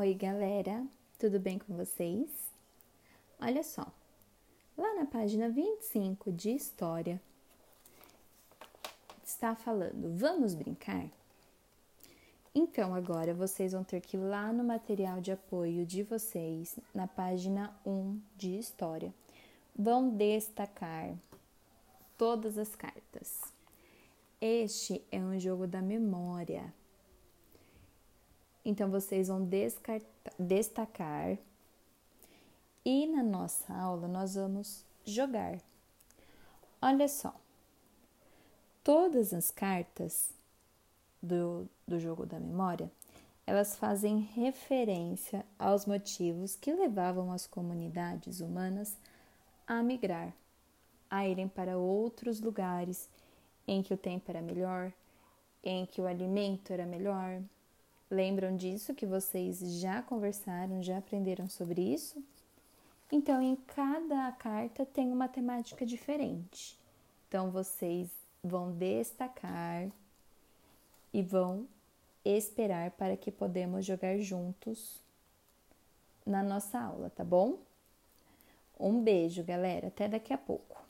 Oi, galera, tudo bem com vocês? Olha só, lá na página 25 de História, está falando: vamos brincar? Então, agora vocês vão ter que ir lá no material de apoio de vocês, na página 1 de História, vão destacar todas as cartas. Este é um jogo da memória. Então, vocês vão destacar e na nossa aula nós vamos jogar. Olha só, todas as cartas do, do jogo da memória elas fazem referência aos motivos que levavam as comunidades humanas a migrar, a irem para outros lugares em que o tempo era melhor, em que o alimento era melhor. Lembram disso que vocês já conversaram, já aprenderam sobre isso? Então, em cada carta tem uma temática diferente. Então, vocês vão destacar e vão esperar para que podemos jogar juntos na nossa aula, tá bom? Um beijo, galera. Até daqui a pouco.